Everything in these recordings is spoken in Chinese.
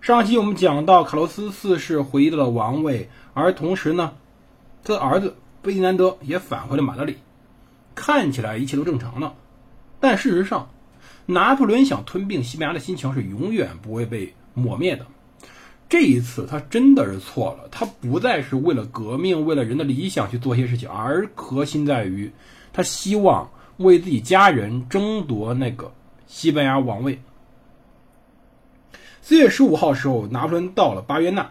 上期我们讲到，卡洛斯四世回到了王位，而同时呢，他的儿子贝迪南德也返回了马德里。看起来一切都正常了。但事实上，拿破仑想吞并西班牙的心情是永远不会被抹灭的。这一次，他真的是错了。他不再是为了革命、为了人的理想去做些事情，而核心在于他希望为自己家人争夺那个西班牙王位。四月十五号时候，拿破仑到了巴约纳，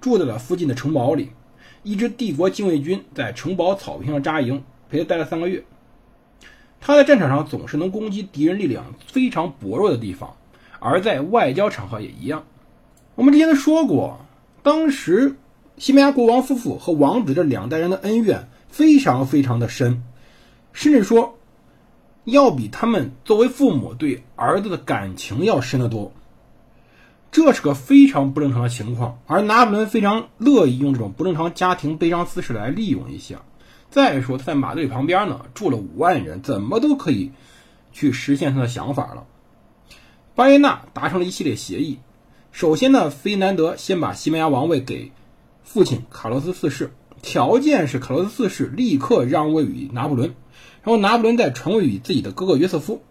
住在了附近的城堡里。一支帝国禁卫军在城堡草坪上扎营，陪他待了三个月。他在战场上总是能攻击敌人力量非常薄弱的地方，而在外交场合也一样。我们之前说过，当时西班牙国王夫妇和王子这两代人的恩怨非常非常的深，甚至说要比他们作为父母对儿子的感情要深得多。这是个非常不正常的情况，而拿破仑非常乐意用这种不正常家庭悲伤姿势来利用一下。再说他在马德里旁边呢，住了五万人，怎么都可以去实现他的想法了。巴耶纳达成了一系列协议。首先呢，菲南德先把西班牙王位给父亲卡洛斯四世，条件是卡洛斯四世立刻让位于拿破仑，然后拿破仑再传位于自己的哥哥约瑟夫。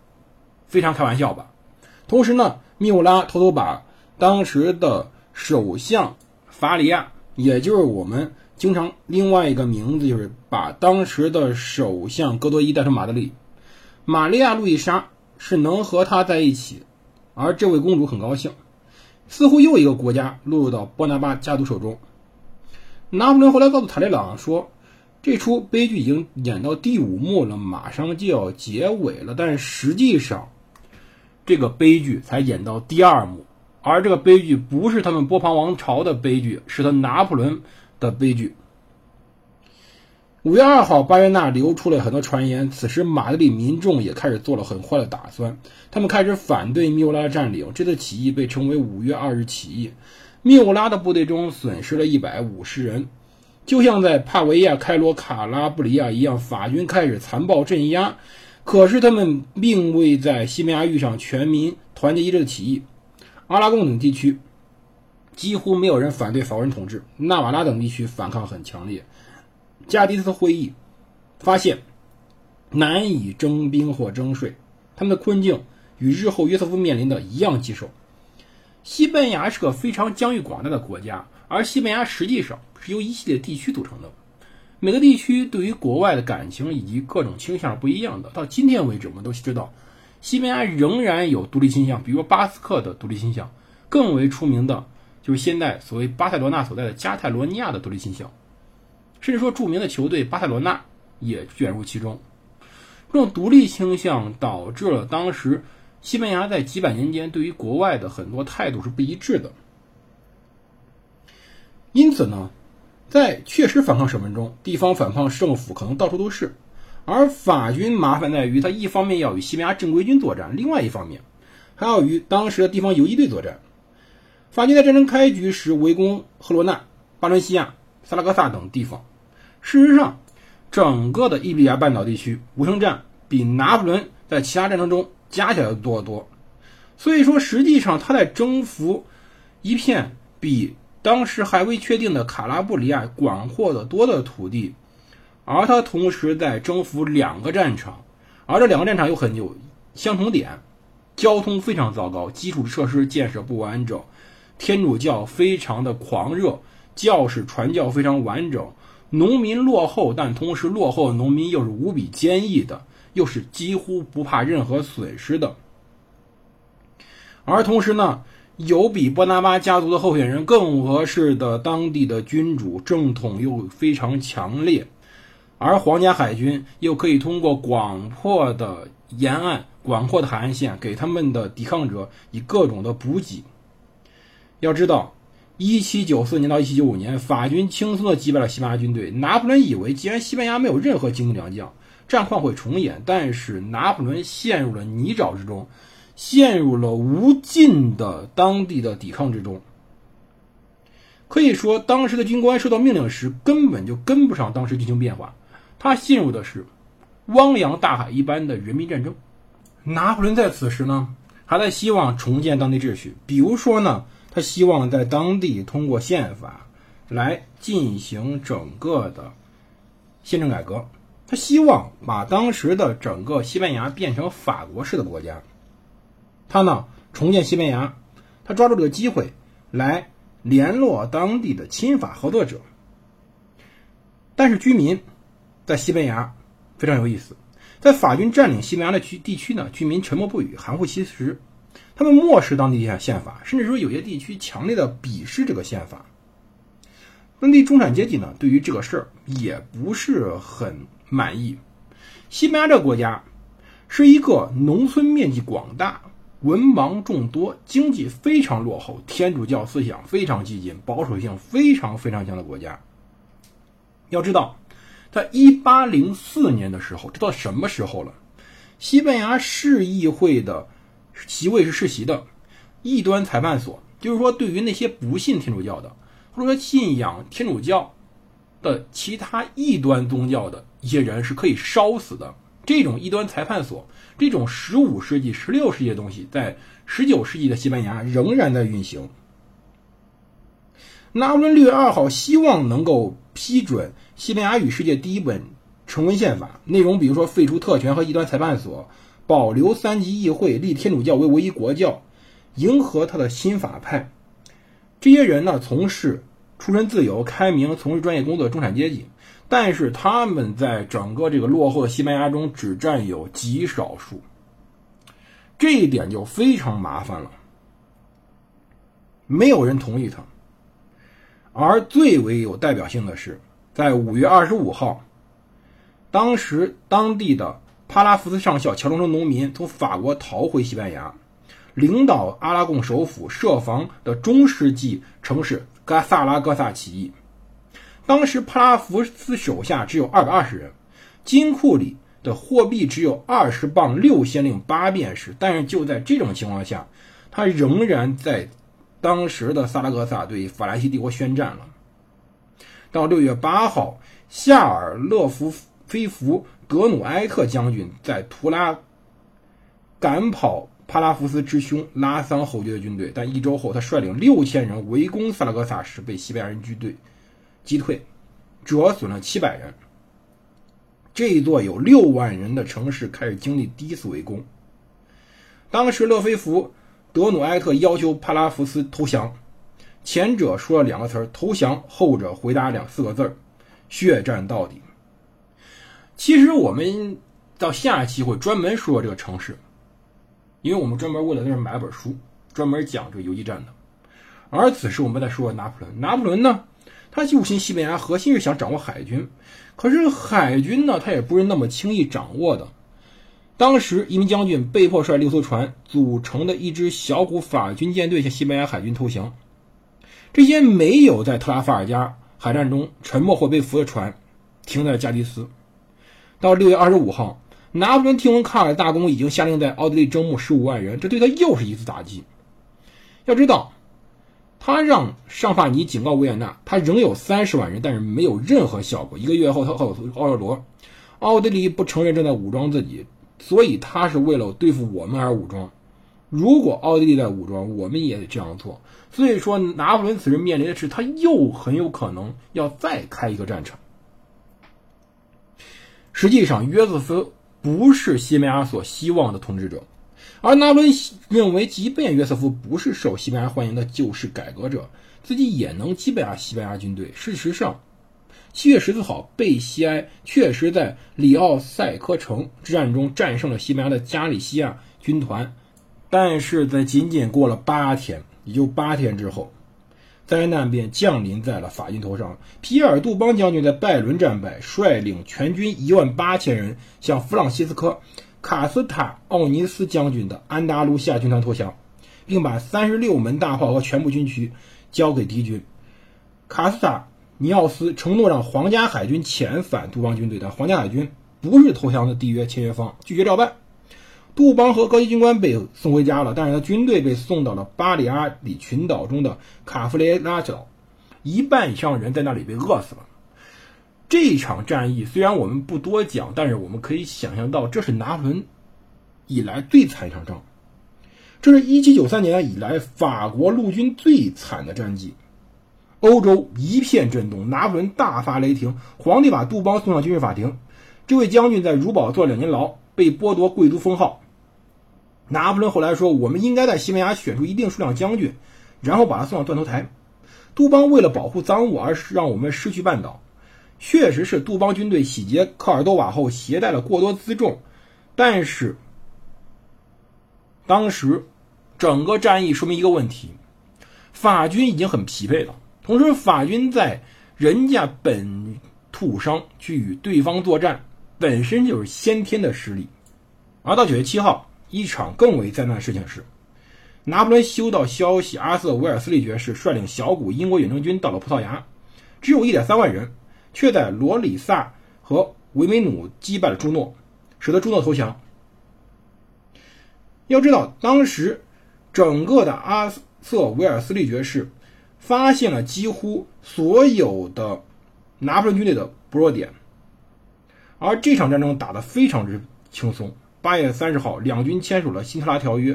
非常开玩笑吧？同时呢，密乌拉偷偷把当时的首相法里亚，也就是我们。经常另外一个名字就是把当时的首相戈多伊带到马德里，玛利亚路易莎是能和他在一起，而这位公主很高兴，似乎又一个国家落入到波拿巴家族手中。拿破仑后来告诉塔列朗说，这出悲剧已经演到第五幕了，马上就要结尾了，但实际上这个悲剧才演到第二幕，而这个悲剧不是他们波旁王朝的悲剧，是他拿破仑。的悲剧。五月二号，巴约纳流出了很多传言。此时，马德里民众也开始做了很坏的打算，他们开始反对密乌拉的占领。这次起义被称为“五月二日起义”。密乌拉的部队中损失了一百五十人，就像在帕维亚、开罗、卡拉布里亚一样，法军开始残暴镇压。可是，他们并未在西班牙遇上全民团结一致的起义。阿拉贡等地区。几乎没有人反对法国人统治，纳瓦拉等地区反抗很强烈。加迪斯会议发现难以征兵或征税，他们的困境与日后约瑟夫面临的一样棘手。西班牙是个非常疆域广大的国家，而西班牙实际上是由一系列地区组成的。每个地区对于国外的感情以及各种倾向不一样的。到今天为止，我们都知道，西班牙仍然有独立倾向，比如说巴斯克的独立倾向，更为出名的。就是现在所谓巴塞罗那所在的加泰罗尼亚的独立倾向，甚至说著名的球队巴塞罗那也卷入其中。这种独立倾向导致了当时西班牙在几百年间对于国外的很多态度是不一致的。因此呢，在确实反抗省份中，地方反抗政府可能到处都是，而法军麻烦在于他一方面要与西班牙正规军作战，另外一方面还要与当时的地方游击队作战。法军在战争开局时围攻赫罗纳、巴伦西亚、萨拉戈萨等地方。事实上，整个的伊比利亚半岛地区无声战比拿破仑在其他战争中加起来多得多。所以说，实际上他在征服一片比当时还未确定的卡拉布里亚广阔的多的土地，而他同时在征服两个战场，而这两个战场又很有相同点：交通非常糟糕，基础设施建设不完整。天主教非常的狂热，教士传教非常完整，农民落后，但同时落后的农民又是无比坚毅的，又是几乎不怕任何损失的。而同时呢，有比波拿巴家族的候选人更合适的当地的君主，正统又非常强烈，而皇家海军又可以通过广阔的沿岸、广阔的海岸线，给他们的抵抗者以各种的补给。要知道，一七九四年到一七九五年，法军轻松的击败了西班牙军队。拿破仑以为，既然西班牙没有任何精兵良将，战况会重演。但是拿破仑陷入了泥沼之中，陷入了无尽的当地的抵抗之中。可以说，当时的军官收到命令时，根本就跟不上当时军情变化，他陷入的是汪洋大海一般的人民战争。拿破仑在此时呢，还在希望重建当地秩序，比如说呢，他希望在当地通过宪法来进行整个的宪政改革，他希望把当时的整个西班牙变成法国式的国家。他呢，重建西班牙，他抓住这个机会来。联络当地的亲法合作者，但是居民在西班牙非常有意思，在法军占领西班牙的区地区呢，居民沉默不语，含糊其辞，他们漠视当地宪宪法，甚至说有些地区强烈的鄙视这个宪法。当地中产阶级呢，对于这个事儿也不是很满意。西班牙这个国家是一个农村面积广大。文盲众多，经济非常落后，天主教思想非常激进，保守性非常非常强的国家。要知道，在一八零四年的时候，这到什么时候了？西班牙市议会的席位是世袭的，异端裁判所，就是说，对于那些不信天主教的，或者说信仰天主教的其他异端宗教的一些人，是可以烧死的。这种异端裁判所，这种十五世纪、十六世纪的东西，在十九世纪的西班牙仍然在运行。拿破仑六月二号希望能够批准西班牙语世界第一本成文宪法，内容比如说废除特权和异端裁判所，保留三级议会，立天主教为唯一国教，迎合他的新法派。这些人呢，从事出身自由、开明、从事专业工作的中产阶级。但是他们在整个这个落后的西班牙中只占有极少数，这一点就非常麻烦了。没有人同意他。而最为有代表性的是，在五月二十五号，当时当地的帕拉福斯上校、乔装中农民从法国逃回西班牙，领导阿拉贡首府设防的中世纪城市嘎萨拉戈萨起义。当时帕拉福斯手下只有二百二十人，金库里的货币只有二十磅六先令八便士。但是就在这种情况下，他仍然在当时的萨拉戈萨对法兰西帝国宣战了。到六月八号，夏尔勒夫菲弗德努埃特将军在图拉赶跑帕拉福斯之兄拉桑侯爵的军队，但一周后，他率领六千人围攻萨拉戈萨时被西班牙人军队。击退，折损了七百人。这一座有六万人的城市开始经历第一次围攻。当时勒菲弗德努埃特要求帕拉福斯投降，前者说了两个词儿“投降”，后者回答两四个字儿“血战到底”。其实我们到下一期会专门说这个城市，因为我们专门为了在这买本书，专门讲这个游击战的。而此时我们在说拿破仑，拿破仑呢？他入侵西班牙，核心是想掌握海军，可是海军呢，他也不是那么轻易掌握的。当时，一名将军被迫率六艘船组成的一支小股法军舰队向西班牙海军投降。这些没有在特拉法尔加海战中沉没或被俘的船，停在了加的斯。到六月二十五号，拿破仑听闻卡尔大公已经下令在奥地利征募十五万人，这对他又是一次打击。要知道。他让尚帕尼警告维也纳，他仍有三十万人，但是没有任何效果。一个月后，他告诉奥尔罗，奥地利不承认正在武装自己，所以他是为了对付我们而武装。如果奥地利在武装，我们也得这样做。所以说，拿破仑此时面临的是，他又很有可能要再开一个战场。实际上，约瑟夫不是西班牙所希望的统治者。而拿破仑认为，即便约瑟夫不是受西班牙欢迎的救世改革者，自己也能击败西班牙军队。事实上，七月十四号，贝西埃确实在里奥塞科城之战中战胜了西班牙的加利西亚军团。但是在仅仅过了八天，也就八天之后，灾难便降临在了法军头上。皮尔杜邦将军在拜伦战败，率领全军一万八千人向弗朗西斯科。卡斯塔奥尼斯将军的安达卢西亚军团投降，并把三十六门大炮和全部军区交给敌军。卡斯塔尼奥斯承诺让皇家海军遣返杜邦军队，但皇家海军不是投降的缔约签约方，拒绝照办。杜邦和高级军官被送回家了，但是他军队被送到了巴里阿里群岛中的卡弗雷拉岛，一半以上人在那里被饿死了。这场战役虽然我们不多讲，但是我们可以想象到，这是拿破仑以来最惨一场仗。这是一七九三年以来法国陆军最惨的战绩，欧洲一片震动，拿破仑大发雷霆，皇帝把杜邦送上军事法庭。这位将军在如堡坐了两年牢，被剥夺贵族封号。拿破仑后来说：“我们应该在西班牙选出一定数量将军，然后把他送上断头台。”杜邦为了保护赃物而让我们失去半岛。确实是杜邦军队洗劫科尔多瓦后携带了过多辎重，但是当时整个战役说明一个问题：法军已经很疲惫了。同时，法军在人家本土上去与对方作战，本身就是先天的实力。而到九月七号，一场更为灾难的事情是，拿破仑收到消息，阿瑟·维尔斯利爵士率领小股英国远征军到了葡萄牙，只有一点三万人。却在罗里萨和维梅努击败了朱诺，使得朱诺投降。要知道，当时整个的阿瑟·维尔斯利爵士发现了几乎所有的拿破仑军队的薄弱点，而这场战争打得非常之轻松。八月三十号，两军签署了《辛特拉条约》，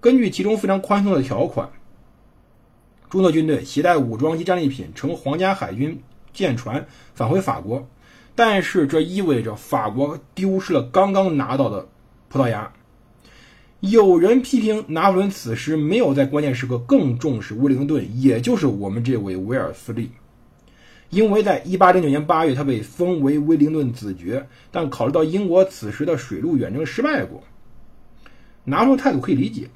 根据其中非常宽松的条款，朱诺军队携带武装及战利品，乘皇家海军。舰船返回法国，但是这意味着法国丢失了刚刚拿到的葡萄牙。有人批评拿破仑此时没有在关键时刻更重视威灵顿，也就是我们这位威尔斯利，因为在1809年8月他被封为威灵顿子爵，但考虑到英国此时的水陆远征失败过，拿破仑态度可以理解。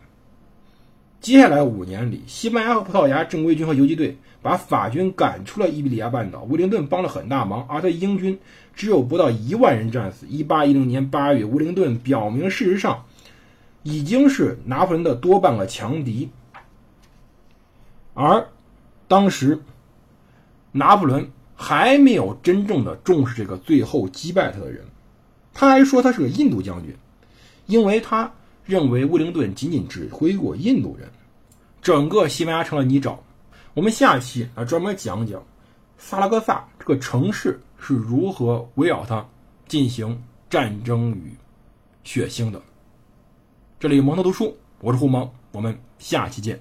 接下来五年里，西班牙和葡萄牙正规军和游击队把法军赶出了伊比利亚半岛。威灵顿帮了很大忙，而他英军只有不到一万人战死。1810年8月，威灵顿表明，事实上已经是拿破仑的多半个强敌。而当时拿破仑还没有真正的重视这个最后击败他的人，他还说他是个印度将军，因为他。认为威灵顿仅仅指挥过印度人，整个西班牙成了泥沼。我们下期啊专门讲讲萨拉戈萨这个城市是如何围绕它进行战争与血腥的。这里蒙特读书，我是胡蒙，我们下期见。